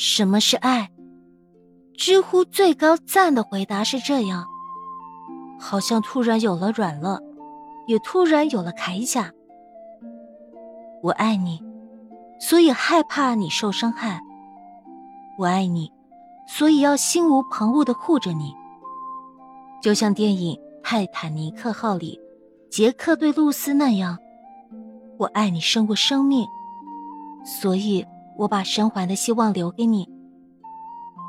什么是爱？知乎最高赞的回答是这样：好像突然有了软肋，也突然有了铠甲。我爱你，所以害怕你受伤害。我爱你，所以要心无旁骛的护着你。就像电影《泰坦尼克号》里杰克对露丝那样，我爱你胜过生命，所以我把生还的希望留给你。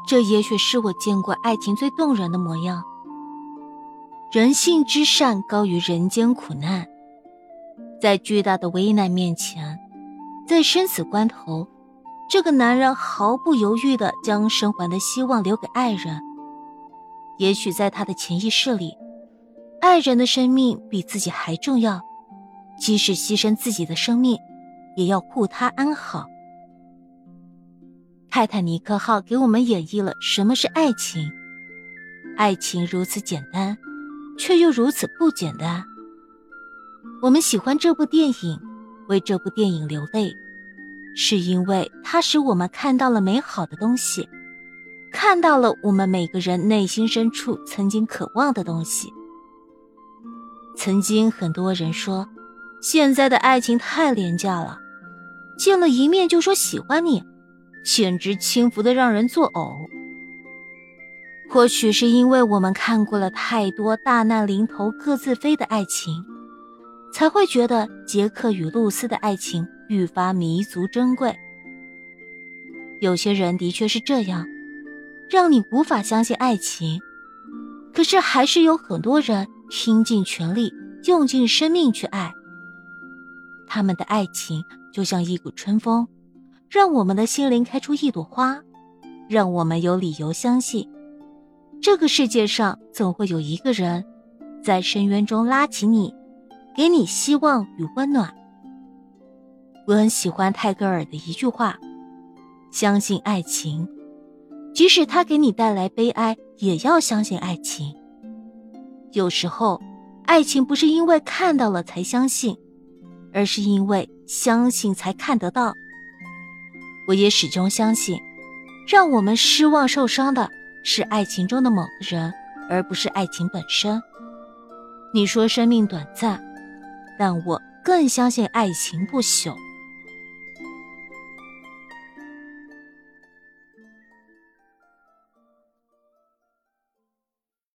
这也许是我见过爱情最动人的模样。人性之善高于人间苦难，在巨大的危难面前，在生死关头，这个男人毫不犹豫地将生还的希望留给爱人。也许在他的潜意识里，爱人的生命比自己还重要，即使牺牲自己的生命，也要护他安好。泰坦尼克号给我们演绎了什么是爱情，爱情如此简单，却又如此不简单。我们喜欢这部电影，为这部电影流泪，是因为它使我们看到了美好的东西。看到了我们每个人内心深处曾经渴望的东西。曾经很多人说，现在的爱情太廉价了，见了一面就说喜欢你，简直轻浮的让人作呕。或许是因为我们看过了太多大难临头各自飞的爱情，才会觉得杰克与露丝的爱情愈发弥足珍贵。有些人的确是这样。让你无法相信爱情，可是还是有很多人拼尽全力、用尽生命去爱。他们的爱情就像一股春风，让我们的心灵开出一朵花，让我们有理由相信，这个世界上总会有一个人，在深渊中拉起你，给你希望与温暖。我很喜欢泰戈尔的一句话：“相信爱情。”即使他给你带来悲哀，也要相信爱情。有时候，爱情不是因为看到了才相信，而是因为相信才看得到。我也始终相信，让我们失望受伤的是爱情中的某个人，而不是爱情本身。你说生命短暂，但我更相信爱情不朽。